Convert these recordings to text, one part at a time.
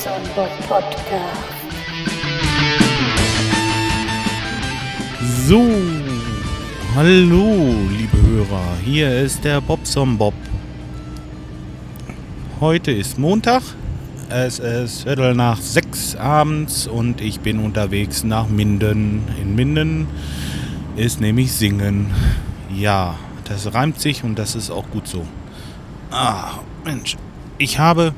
So, hallo, liebe Hörer. Hier ist der Bobson Bob. Heute ist Montag. Es ist Viertel nach sechs abends und ich bin unterwegs nach Minden. In Minden ist nämlich Singen. Ja, das reimt sich und das ist auch gut so. Ah, Mensch. Ich habe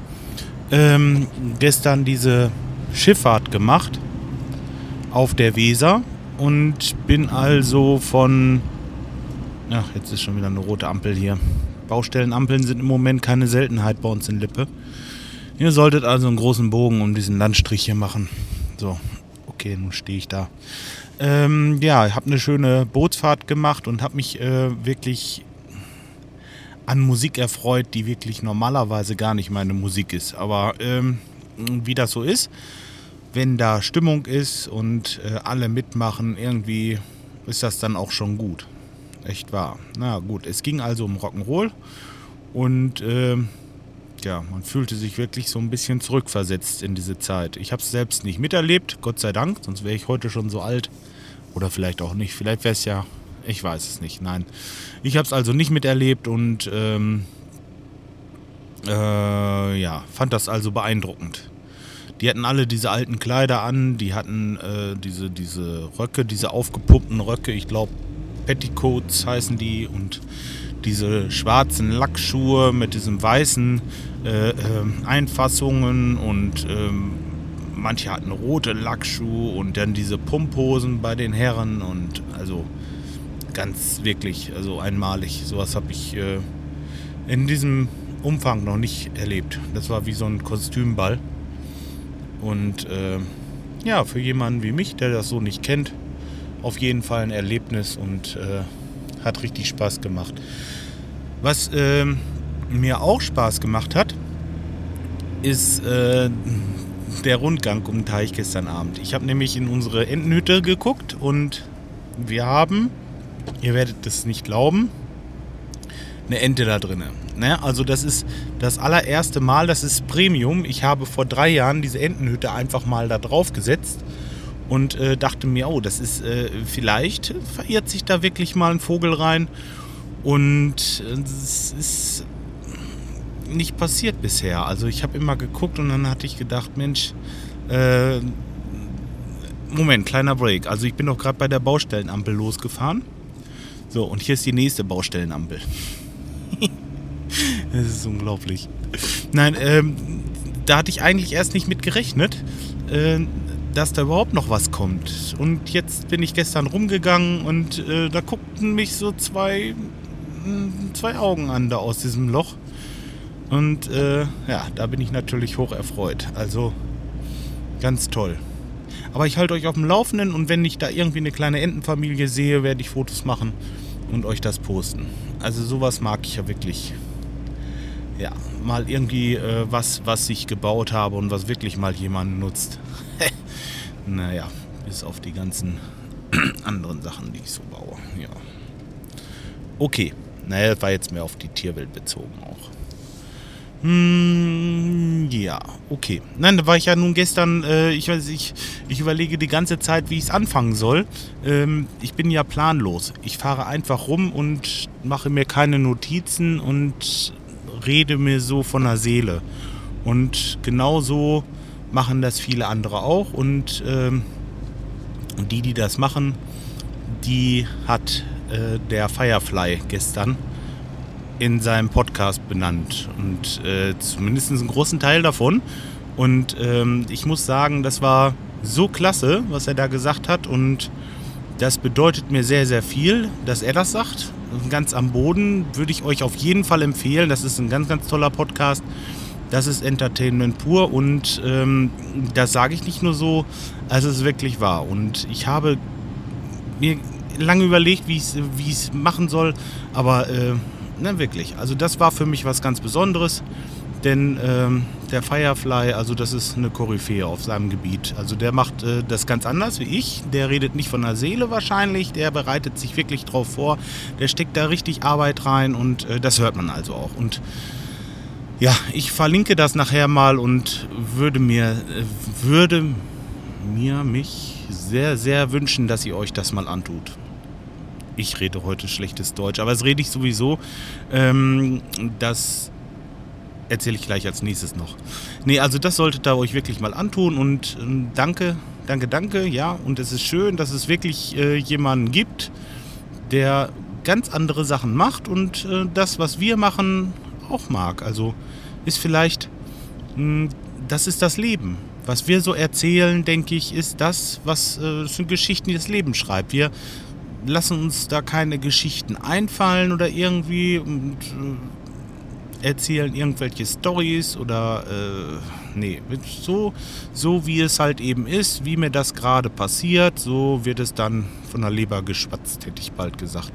ähm, gestern diese Schifffahrt gemacht auf der Weser und bin also von. Ach, jetzt ist schon wieder eine rote Ampel hier. Baustellenampeln sind im Moment keine Seltenheit bei uns in Lippe. Ihr solltet also einen großen Bogen um diesen Landstrich hier machen. So, okay, nun stehe ich da. Ähm, ja, ich habe eine schöne Bootsfahrt gemacht und habe mich äh, wirklich an Musik erfreut, die wirklich normalerweise gar nicht meine Musik ist. Aber ähm, wie das so ist, wenn da Stimmung ist und äh, alle mitmachen, irgendwie ist das dann auch schon gut. Echt wahr. Na gut, es ging also um Rock'n'Roll und äh, ja, man fühlte sich wirklich so ein bisschen zurückversetzt in diese Zeit. Ich habe es selbst nicht miterlebt, Gott sei Dank, sonst wäre ich heute schon so alt. Oder vielleicht auch nicht. Vielleicht wäre es ja, ich weiß es nicht. Nein, ich habe es also nicht miterlebt und ähm, äh, ja, fand das also beeindruckend. Die hatten alle diese alten Kleider an, die hatten äh, diese, diese Röcke, diese aufgepumpten Röcke, ich glaube Petticoats heißen die und diese schwarzen Lackschuhe mit diesen weißen äh, äh, Einfassungen und ähm, manche hatten rote Lackschuhe und dann diese Pumphosen bei den Herren und also ganz wirklich, also einmalig. Sowas habe ich äh, in diesem Umfang noch nicht erlebt. Das war wie so ein Kostümball. Und äh, ja, für jemanden wie mich, der das so nicht kennt, auf jeden Fall ein Erlebnis und äh, hat richtig Spaß gemacht. Was äh, mir auch Spaß gemacht hat, ist äh, der Rundgang um den Teich gestern Abend. Ich habe nämlich in unsere Entenhütte geguckt und wir haben, ihr werdet es nicht glauben, eine Ente da drinne. Ne? Also das ist das allererste Mal, das ist Premium. Ich habe vor drei Jahren diese Entenhütte einfach mal da drauf gesetzt und äh, dachte mir, oh, das ist äh, vielleicht verirrt sich da wirklich mal ein Vogel rein und es ist nicht passiert bisher. Also ich habe immer geguckt und dann hatte ich gedacht, Mensch, äh, Moment, kleiner Break. Also ich bin doch gerade bei der Baustellenampel losgefahren. So, und hier ist die nächste Baustellenampel. das ist unglaublich. Nein, ähm, da hatte ich eigentlich erst nicht mit gerechnet, äh, dass da überhaupt noch was kommt. Und jetzt bin ich gestern rumgegangen und äh, da guckten mich so zwei, zwei Augen an da aus diesem Loch. Und äh, ja, da bin ich natürlich hoch erfreut. Also ganz toll. Aber ich halte euch auf dem Laufenden und wenn ich da irgendwie eine kleine Entenfamilie sehe, werde ich Fotos machen und euch das posten. Also sowas mag ich ja wirklich. Ja, mal irgendwie äh, was, was ich gebaut habe und was wirklich mal jemand nutzt. naja, bis auf die ganzen anderen Sachen, die ich so baue. Ja. Okay, naja, das war jetzt mehr auf die Tierwelt bezogen auch. Hm, ja, okay. Nein, da war ich ja nun gestern, äh, ich weiß, ich, ich überlege die ganze Zeit, wie ich es anfangen soll. Ähm, ich bin ja planlos. Ich fahre einfach rum und mache mir keine Notizen und rede mir so von der Seele. Und genauso machen das viele andere auch. Und ähm, die, die das machen, die hat äh, der Firefly gestern in seinem Podcast benannt. Und äh, zumindest einen großen Teil davon. Und ähm, ich muss sagen, das war so klasse, was er da gesagt hat. Und das bedeutet mir sehr, sehr viel, dass er das sagt. Ganz am Boden würde ich euch auf jeden Fall empfehlen. Das ist ein ganz, ganz toller Podcast. Das ist Entertainment pur und ähm, das sage ich nicht nur so, als es wirklich wahr. Und ich habe mir lange überlegt, wie ich es machen soll, aber äh, ne, wirklich. Also das war für mich was ganz Besonderes, denn ähm, der Firefly, also das ist eine Koryphäe auf seinem Gebiet. Also der macht äh, das ganz anders wie ich. Der redet nicht von der Seele wahrscheinlich, der bereitet sich wirklich drauf vor. Der steckt da richtig Arbeit rein und äh, das hört man also auch. Und Ja, ich verlinke das nachher mal und würde mir, würde mir mich sehr, sehr wünschen, dass ihr euch das mal antut. Ich rede heute schlechtes Deutsch, aber das rede ich sowieso. Ähm, das erzähle ich gleich als nächstes noch. Nee, also das solltet ihr euch wirklich mal antun und äh, danke, danke, danke, ja. Und es ist schön, dass es wirklich äh, jemanden gibt, der ganz andere Sachen macht und äh, das, was wir machen, auch mag. Also ist vielleicht, mh, hm, das ist das Leben. Was wir so erzählen, denke ich, ist das, was äh, sind Geschichten, die das Leben schreibt. Wir lassen uns da keine Geschichten einfallen oder irgendwie und äh, erzählen irgendwelche Stories oder äh, nee, so, so wie es halt eben ist, wie mir das gerade passiert, so wird es dann von der Leber geschwatzt, hätte ich bald gesagt.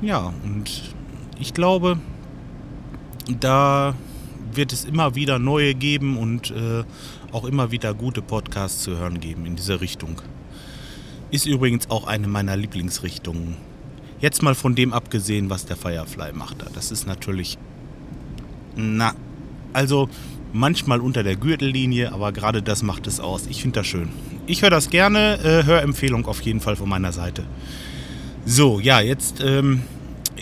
Ja, und ich glaube, da wird es immer wieder neue geben und äh, auch immer wieder gute Podcasts zu hören geben in dieser Richtung. Ist übrigens auch eine meiner Lieblingsrichtungen. Jetzt mal von dem abgesehen, was der Firefly macht. Das ist natürlich, na, also manchmal unter der Gürtellinie, aber gerade das macht es aus. Ich finde das schön. Ich höre das gerne, äh, Hörempfehlung auf jeden Fall von meiner Seite. So, ja, jetzt ähm,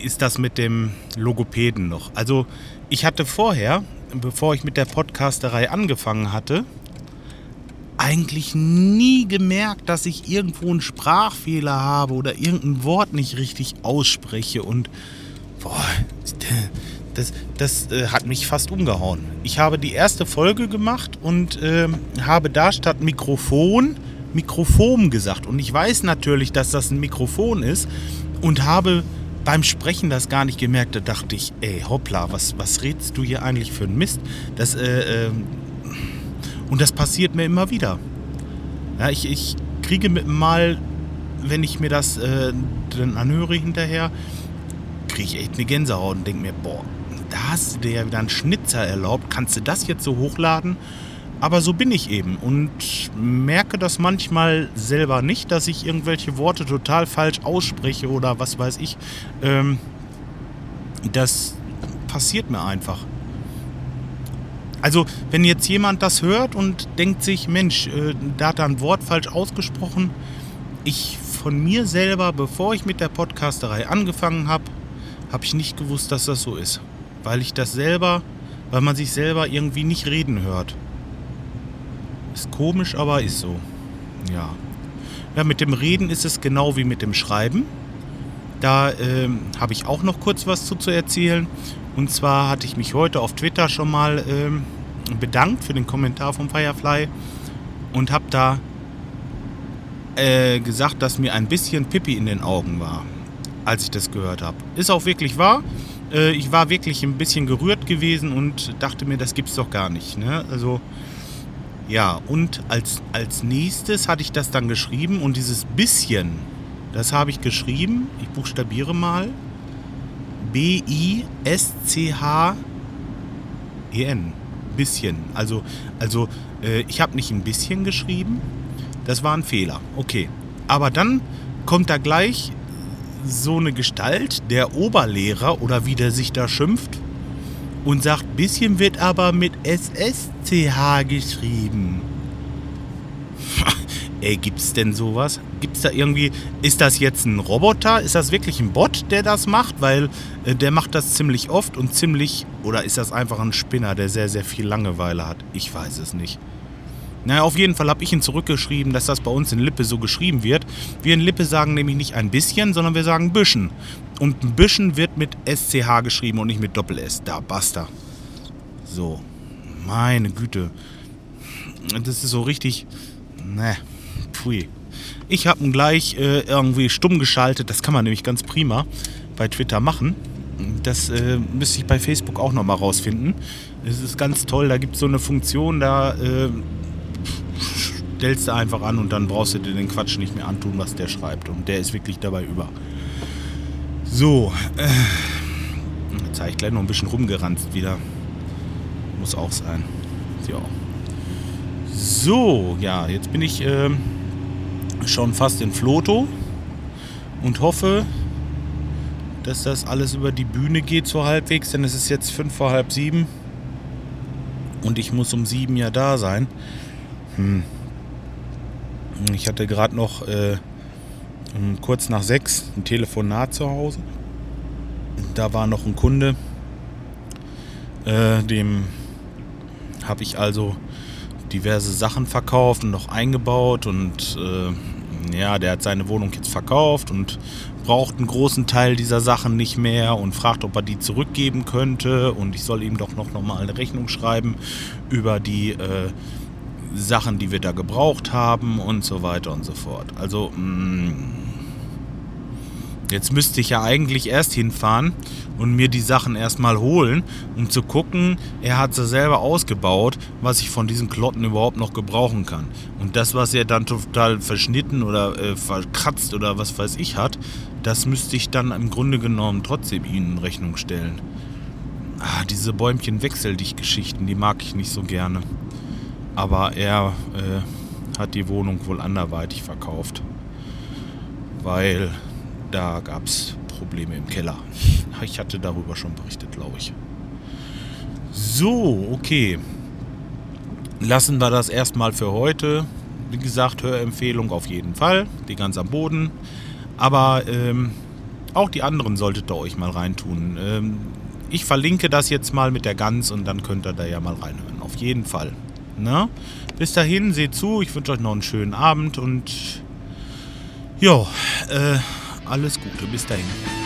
ist das mit dem Logopäden noch. Also ich hatte vorher, bevor ich mit der Podcasterei angefangen hatte, eigentlich nie gemerkt, dass ich irgendwo einen Sprachfehler habe oder irgendein Wort nicht richtig ausspreche. Und boah, das, das äh, hat mich fast umgehauen. Ich habe die erste Folge gemacht und äh, habe da statt Mikrofon Mikrofon gesagt. Und ich weiß natürlich, dass das ein Mikrofon ist und habe beim Sprechen das gar nicht gemerkt. Da dachte ich, ey, hoppla, was, was redest du hier eigentlich für ein Mist? Das, äh, äh, und das passiert mir immer wieder. Ja, ich, ich kriege mal, wenn ich mir das äh, dann anhöre hinterher, kriege ich echt eine Gänsehaut und denke mir, boah, da hast du dir ja wieder einen Schnitzer erlaubt. Kannst du das jetzt so hochladen? Aber so bin ich eben und merke das manchmal selber nicht, dass ich irgendwelche Worte total falsch ausspreche oder was weiß ich. Ähm, das passiert mir einfach. Also, wenn jetzt jemand das hört und denkt sich, Mensch, äh, da hat er ein Wort falsch ausgesprochen. Ich von mir selber, bevor ich mit der Podcasterei angefangen habe, habe ich nicht gewusst, dass das so ist. Weil ich das selber, weil man sich selber irgendwie nicht reden hört. Ist komisch, aber ist so. Ja. Ja, mit dem Reden ist es genau wie mit dem Schreiben. Da ähm, habe ich auch noch kurz was zu, zu erzählen. Und zwar hatte ich mich heute auf Twitter schon mal ähm, bedankt für den Kommentar vom Firefly und habe da äh, gesagt, dass mir ein bisschen Pippi in den Augen war, als ich das gehört habe. Ist auch wirklich wahr. Äh, ich war wirklich ein bisschen gerührt gewesen und dachte mir, das gibt's doch gar nicht. Ne? Also ja, und als, als nächstes hatte ich das dann geschrieben und dieses bisschen, das habe ich geschrieben, ich buchstabiere mal, B-I-S-C-H-E-N, bisschen. Also, also äh, ich habe nicht ein bisschen geschrieben, das war ein Fehler, okay. Aber dann kommt da gleich so eine Gestalt, der Oberlehrer oder wie der sich da schimpft, und sagt, bisschen wird aber mit SSCH geschrieben. Ey, gibt's denn sowas? Gibt's da irgendwie, ist das jetzt ein Roboter? Ist das wirklich ein Bot, der das macht? Weil äh, der macht das ziemlich oft und ziemlich, oder ist das einfach ein Spinner, der sehr, sehr viel Langeweile hat? Ich weiß es nicht. Naja, auf jeden Fall habe ich ihn zurückgeschrieben, dass das bei uns in Lippe so geschrieben wird. Wir in Lippe sagen nämlich nicht ein bisschen, sondern wir sagen Büschen. Und ein Büschen wird mit SCH geschrieben und nicht mit Doppel-S. Da, basta. So. Meine Güte. Das ist so richtig. Ne. Pfui. Ich habe ihn gleich äh, irgendwie stumm geschaltet. Das kann man nämlich ganz prima bei Twitter machen. Das äh, müsste ich bei Facebook auch nochmal rausfinden. Es ist ganz toll. Da gibt es so eine Funktion, da äh, stellst du einfach an und dann brauchst du dir den Quatsch nicht mehr antun, was der schreibt. Und der ist wirklich dabei über. So, äh, jetzt habe ich gleich noch ein bisschen rumgeranzt wieder. Muss auch sein. Ja. So, ja, jetzt bin ich äh, schon fast in Floto und hoffe, dass das alles über die Bühne geht so halbwegs, denn es ist jetzt fünf vor halb sieben. Und ich muss um sieben ja da sein. Hm. Ich hatte gerade noch äh, kurz nach sechs ein Telefonat zu Hause. Da war noch ein Kunde, äh, dem habe ich also diverse Sachen verkauft und noch eingebaut und äh, ja, der hat seine Wohnung jetzt verkauft und braucht einen großen Teil dieser Sachen nicht mehr und fragt, ob er die zurückgeben könnte und ich soll ihm doch noch, noch mal eine Rechnung schreiben über die äh, Sachen, die wir da gebraucht haben und so weiter und so fort. Also mh, mm, Jetzt müsste ich ja eigentlich erst hinfahren und mir die Sachen erstmal holen, um zu gucken, er hat sie selber ausgebaut, was ich von diesen Klotten überhaupt noch gebrauchen kann. Und das, was er dann total verschnitten oder äh, verkratzt oder was weiß ich hat, das müsste ich dann im Grunde genommen trotzdem ihnen in Rechnung stellen. Ah, diese Bäumchen-Wechseldicht-Geschichten, die mag ich nicht so gerne. Aber er äh, hat die Wohnung wohl anderweitig verkauft. Weil da gab es Probleme im Keller. Ich hatte darüber schon berichtet, glaube ich. So, okay. Lassen wir das erstmal für heute. Wie gesagt, Hörempfehlung auf jeden Fall. Die ganz am Boden. Aber ähm, auch die anderen solltet ihr euch mal reintun. Ähm, ich verlinke das jetzt mal mit der Gans und dann könnt ihr da ja mal reinhören. Auf jeden Fall. Na? Bis dahin, seht zu. Ich wünsche euch noch einen schönen Abend und ja, äh, alles Gute. Bis dahin.